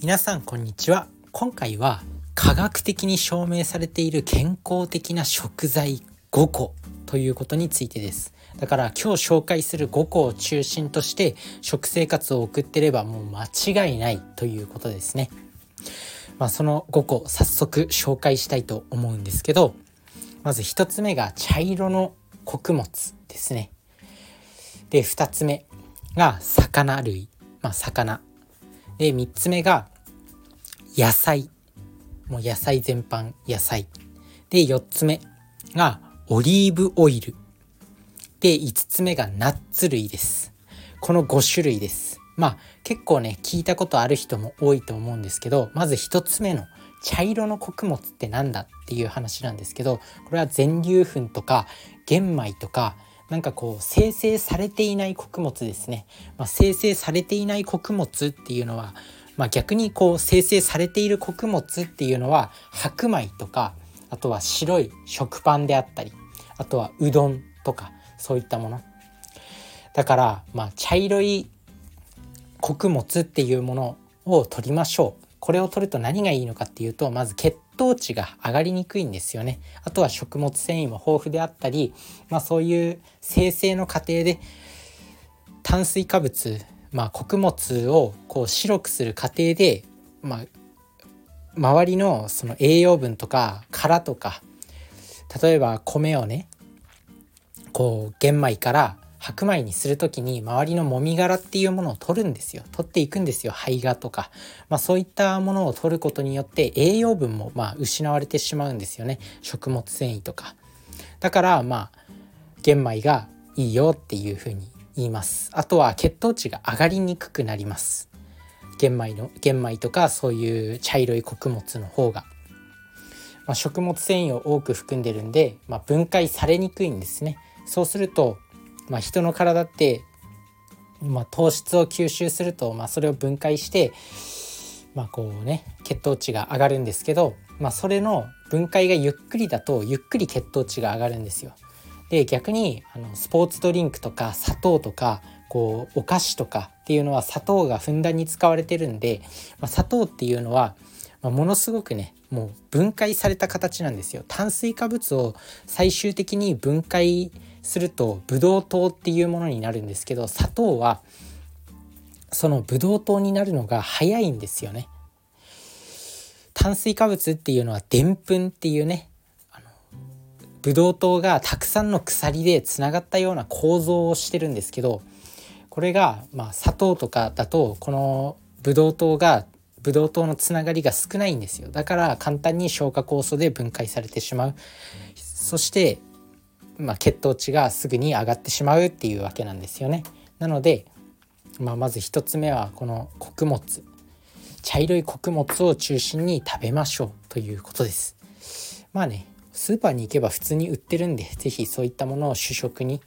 皆さんこんにちは。今回は科学的に証明されている健康的な食材5個ということについてです。だから今日紹介する5個を中心として食生活を送ってればもう間違いないということですね。まあその5個早速紹介したいと思うんですけどまず1つ目が茶色の穀物ですね。で2つ目が魚類。まあ魚。で3つ目が野菜。もう野菜全般野菜。で4つ目がオリーブオイル。で5つ目がナッツ類です。この5種類です。まあ結構ね聞いたことある人も多いと思うんですけどまず1つ目の茶色の穀物って何だっていう話なんですけどこれは全粒粉とか玄米とかなんかこう生成されていない穀物ですね、まあ、生成されていない穀物っていうのは、まあ、逆にこう生成されている穀物っていうのは白米とかあとは白い食パンであったりあとはうどんとかそういったもの。だからまあ茶色い穀物っていうものを取りましょう。これを取ると何がいいのかっていうとまず血糖値が上がりにくいんですよね。あとは食物繊維も豊富であったり、まあ、そういう生成の過程で炭水化物、まあ、穀物をこう白くする過程で、まあ、周りのその栄養分とか殻とか例えば米をねこう玄米から白米にする時に周りのもみ殻っていうものを取るんですよ。取っていくんですよ。胚芽とか、まあ、そういったものを取ることによって栄養分もまあ失われてしまうんですよね。食物繊維とか。だからまあ玄米がいいよっていうふうに言います。あとは血糖値が上がりにくくなります。玄米の玄米とかそういう茶色い穀物の方が、まあ、食物繊維を多く含んでるんで、まあ、分解されにくいんですね。そうするとまあ、人の体って、まあ、糖質を吸収すると、まあ、それを分解して、まあ、こうね血糖値が上がるんですけど、まあ、それの分解がゆっくりだとゆっくり血糖値が上がるんですよ。で逆にあのスポーツドリンクとか砂糖とかこうお菓子とかっていうのは砂糖がふんだんに使われてるんで、まあ、砂糖っていうのは、まあ、ものすごくねもう分解された形なんですよ。炭水化物を最終的に分解するとブドウ糖っていうものになるんですけど砂糖はそのブドウ糖になるのが早いんですよね。炭水化物っていうのはでんぷんっていうねブドウ糖がたくさんの鎖でつながったような構造をしてるんですけどこれがまあ砂糖とかだとこのブドウ糖がブドウ糖のつながりが少ないんですよだから簡単に消化酵素で分解されてしまうそしてまあ、血糖値がすぐに上がってしまうっていうわけなんですよね。なので、まあ、まず1つ目はこの穀物茶色い穀物を中心に食べましょうということです。まあねスーパーに行けば普通に売ってるんで是非そういったものを主食に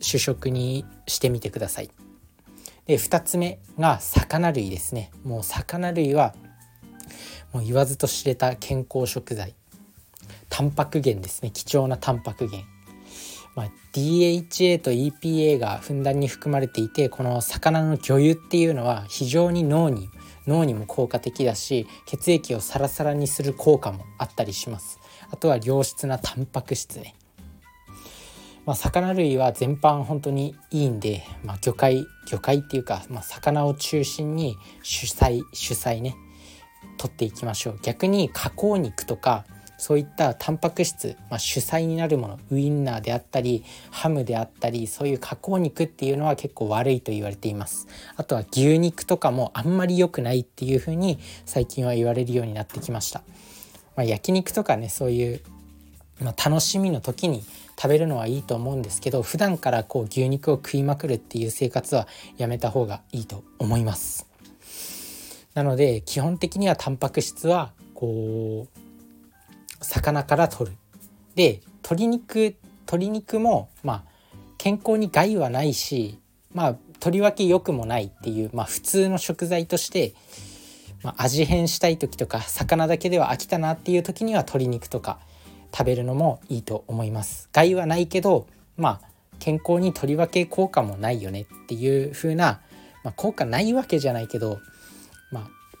主食にしてみてください。で2つ目が魚類ですね。もう魚類はもう言わずと知れた健康食材タンパク源ですね。貴重なタンパク源、まあ、DHA と EPA がふんだんに含まれていてこの魚の魚油っていうのは非常に脳に脳にも効果的だし血液をサラサラにする効果もあったりします。あとは良質なタンパク質ね。まあ、魚類は全般本当にいいんで、まあ、魚介魚介っていうか、まあ、魚を中心に主菜主菜ね取っていきましょう。逆に加工肉とかそういったタンパク質、まあ、主菜になるものウインナーであったりハムであったりそういう加工肉っていうのは結構悪いと言われています。あとは牛肉とかもあんまり良くないっていう風に最近は言われるようになってきました、まあ、焼肉とかねそういう、まあ、楽しみの時に食べるのはいいと思うんですけど普段からこう牛肉を食いまくるっていう生活はやめた方がいいと思います。なので基本的にはタンパク質はこう魚から取る。で鶏肉鶏肉もまあ健康に害はないしまあとりわけ良くもないっていう、まあ、普通の食材として、まあ、味変したい時とか魚だけでは飽きたなっていう時には鶏肉とか食べるのもいいと思います。害はないけどまあ健康にとりわけ効果もないよねっていう風な、まあ、効果ないわけじゃないけど、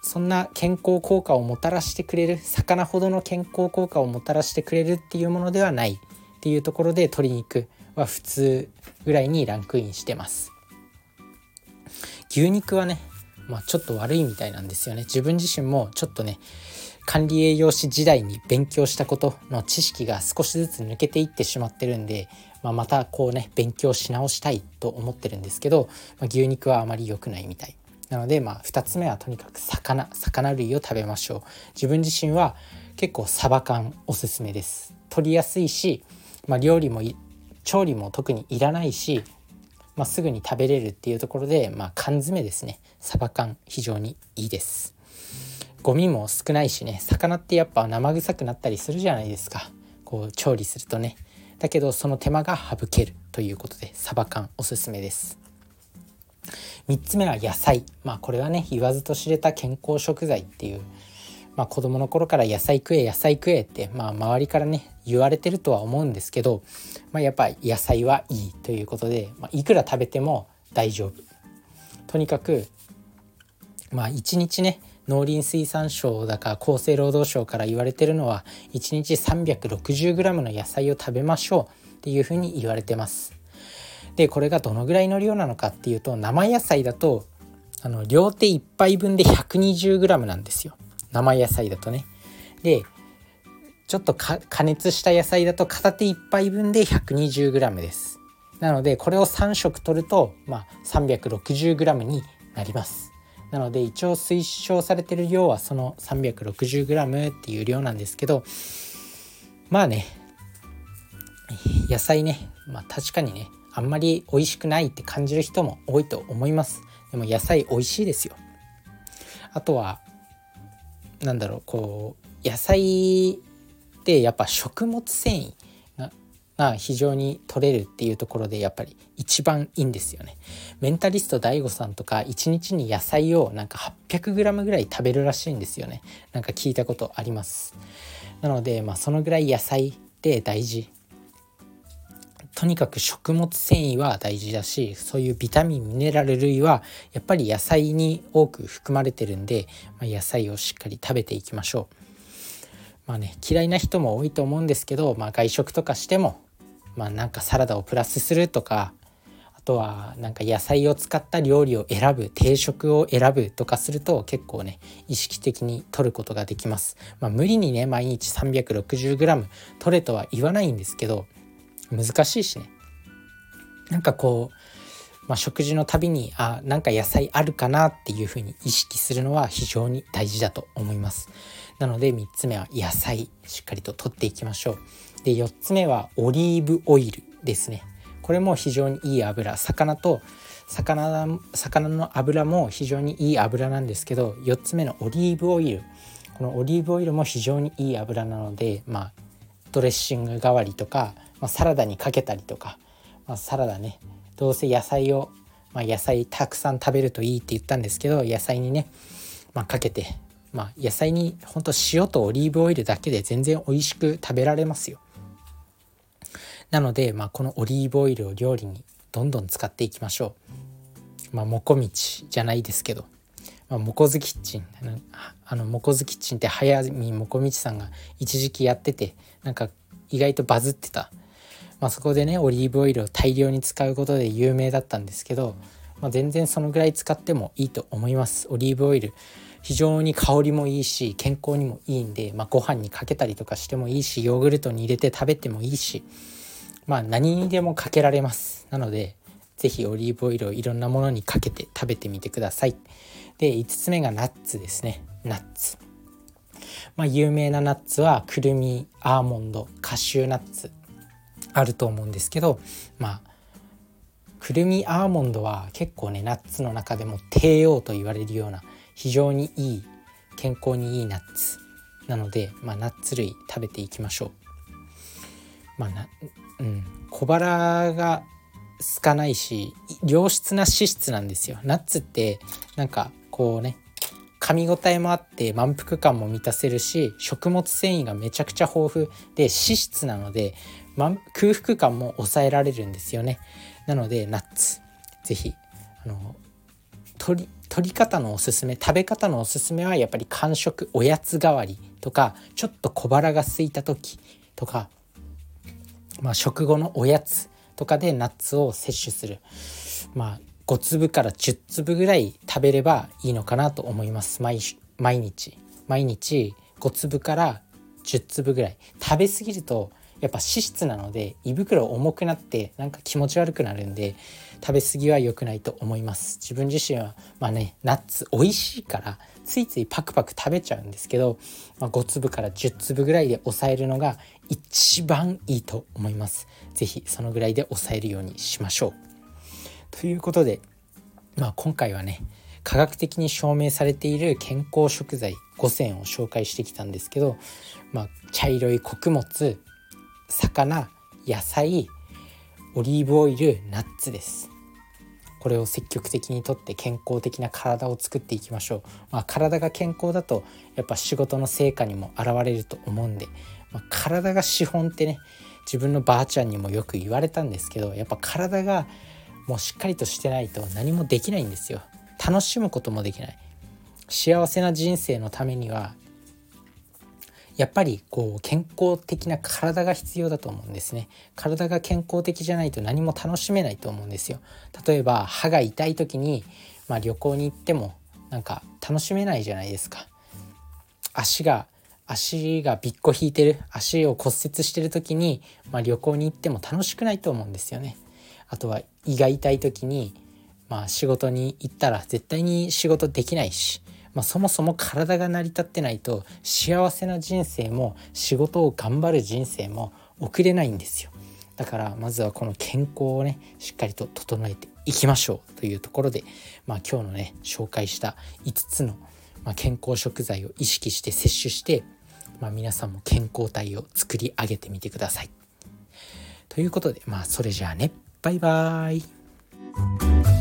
そんな健康効果をもたらしてくれる魚ほどの健康効果をもたらしてくれるっていうものではないっていうところで鶏肉は普通ぐらいにランクインしてます。牛肉はね、まあ、ちょっと悪いみたいなんですよね。自分自身もちょっとね管理栄養士時代に勉強したことの知識が少しずつ抜けていってしまってるんで、まあ、またこうね勉強し直したいと思ってるんですけど、まあ、牛肉はあまり良くないみたい。なのでまあ2つ目はとにかく魚魚類を食べましょう。自分自身は結構サバ缶おすすめです。取りやすいし、まあ、料理も調理も特にいらないし、まあ、すぐに食べれるっていうところで、まあ、缶詰ですね。サバ缶非常にいいです。ゴミも少ないしね。魚ってやっぱ生臭くなったりするじゃないですか。こう調理するとね。だけどその手間が省けるということでサバ缶おすすめです。3つ目は野菜。まあこれはね言わずと知れた健康食材っていう。まあ、子供の頃から野菜食え野菜食えって、まあ、周りからね言われてるとは思うんですけど、まあ、やっぱ野菜はいいということで、まあ、いくら食べても大丈夫。とにかくまあ一日ね農林水産省だか厚生労働省から言われてるのは1日 360g の野菜を食べましょうっていうふうに言われてます。でこれがどのぐらいの量なのかっていうと生野菜だとあの両手1杯分で 120g なんですよ生野菜だとね。でちょっと加熱した野菜だと片手1杯分で 120g です。なのでこれを3食取ると、まあ、360g になります。なので一応推奨されてる量はその 360g っていう量なんですけどまあね野菜ねまあ確かにねあんまり美味しくないって感じる人も多いと思いますでも野菜美味しいですよあとはなんだろうこう野菜ってやっぱ食物繊維が非常に取れるっていうところでやっぱり一番いいんですよね。メンタリスト DAIGO さんとか1日に野菜をなんか 800g ぐらい食べるらしいんですよね。なんか聞いたことあります。なのでまあそのぐらい野菜って大事。とにかく食物繊維は大事だしそういうビタミンミネラル類はやっぱり野菜に多く含まれてるんで、まあ、野菜をしっかり食べていきましょう。まあね嫌いな人も多いと思うんですけど、まあ、外食とかしてもまあなんかサラダをプラスするとかあとはなんか野菜を使った料理を選ぶ定食を選ぶとかすると結構ね意識的に取ることができます。まあ、無理にね毎日 360g 取れとは言わないんですけど難しいしねなんかこう、まあ、食事のたびにあなんか野菜あるかなっていうふうに意識するのは非常に大事だと思います。なので3つ目は野菜しっかりと取っていきましょう。で4つ目はオリーブオイルですねこれも非常にいい油魚と魚魚の油も非常にいい油なんですけど4つ目のオリーブオイルこのオリーブオイルも非常にいい油なのでまあドレッシング代わりとか、まあ、サラダにかけたりとか、まあ、サラダねどうせ野菜を、まあ、野菜たくさん食べるといいって言ったんですけど野菜にね、ま、かけて、まあ、野菜にほんと塩とオリーブオイルだけで全然美味しく食べられますよ。なので、まあ、このオリーブオイルを料理にどんどん使っていきましょう。まあ、もこみちじゃないですけど、まあ、もこずキッチンあのもこずキッチンって早見もこみちさんが一時期やっててなんか意外とバズってた、まあ、そこでねオリーブオイルを大量に使うことで有名だったんですけど、まあ、全然そのぐらい使ってもいいと思います。オリーブオイル非常に香りもいいし健康にもいいんで、まあ、ご飯にかけたりとかしてもいいしヨーグルトに入れて食べてもいいしまあ何にでもかけられます。なので是非オリーブオイルをいろんなものにかけて食べてみてください。で5つ目がナッツですね。ナッツ。まあ有名なナッツはくるみアーモンドカシューナッツ。あると思うんですけどまあくるみアーモンドは結構ねナッツの中でも帝王と言われるような非常にいい健康にいいナッツ。なので、まあ、ナッツ類食べていきましょう。まあ、うん、小腹が空かないし良質な脂質なんですよ。ナッツってなんかこうね噛み応えもあって満腹感も満たせるし食物繊維がめちゃくちゃ豊富で脂質なので、ま、空腹感も抑えられるんですよね。なのでナッツ。是非あの取り取り方のおすすめ食べ方のおすすめはやっぱり間食おやつ代わりとかちょっと小腹が空いた時とか、まあ、食後のおやつとかでナッツを摂取する。まあ5粒から10粒ぐらい食べればいいのかなと思います。毎日。毎日5粒から10粒ぐらい。食べ過ぎるとやっぱ脂質なので胃袋重くなってなんか気持ち悪くなるんで食べ過ぎは良くないと思います。自分自身はまあねナッツ美味しいからついついパクパク食べちゃうんですけど、まあ、5粒から10粒ぐらいで抑えるのが一番いいと思います。是非そのぐらいで抑えるようにしましょう。ということでまあ今回はね科学的に証明されている健康食材5選を紹介してきたんですけど、まあ、茶色い穀物魚野菜オリーブオイルナッツです。これを積極的にとって健康的な体を作っていきましょう、まあ、体が健康だとやっぱ仕事の成果にも現れると思うんで、まあ、体が資本ってね自分のばあちゃんにもよく言われたんですけどやっぱ体がもうしっかりとしてないと何もできないんですよ。楽しむこともできない。幸せな人生のためにはやっぱりこう健康的な体が必要だと思うんですね。体が健康的じゃないと何も楽しめないと思うんですよ。例えば歯が痛い時に、まあ、旅行に行ってもなんか楽しめないじゃないですか。足が足がびっこ引いてる足を骨折してる時に、まあ、旅行に行っても楽しくないと思うんですよね。あとは胃が痛い時にまあ仕事に行ったら絶対に仕事できないしまあ、そもそも体が成り立ってないと幸せな人生も仕事を頑張る人生も送れないんですよ。だからまずはこの健康をねしっかりと整えていきましょうというところで、まあ、今日のね紹介した5つの、ま、健康食材を意識して摂取して、まあ、皆さんも健康体を作り上げてみてください。ということでまあそれじゃあね。バイバーイ。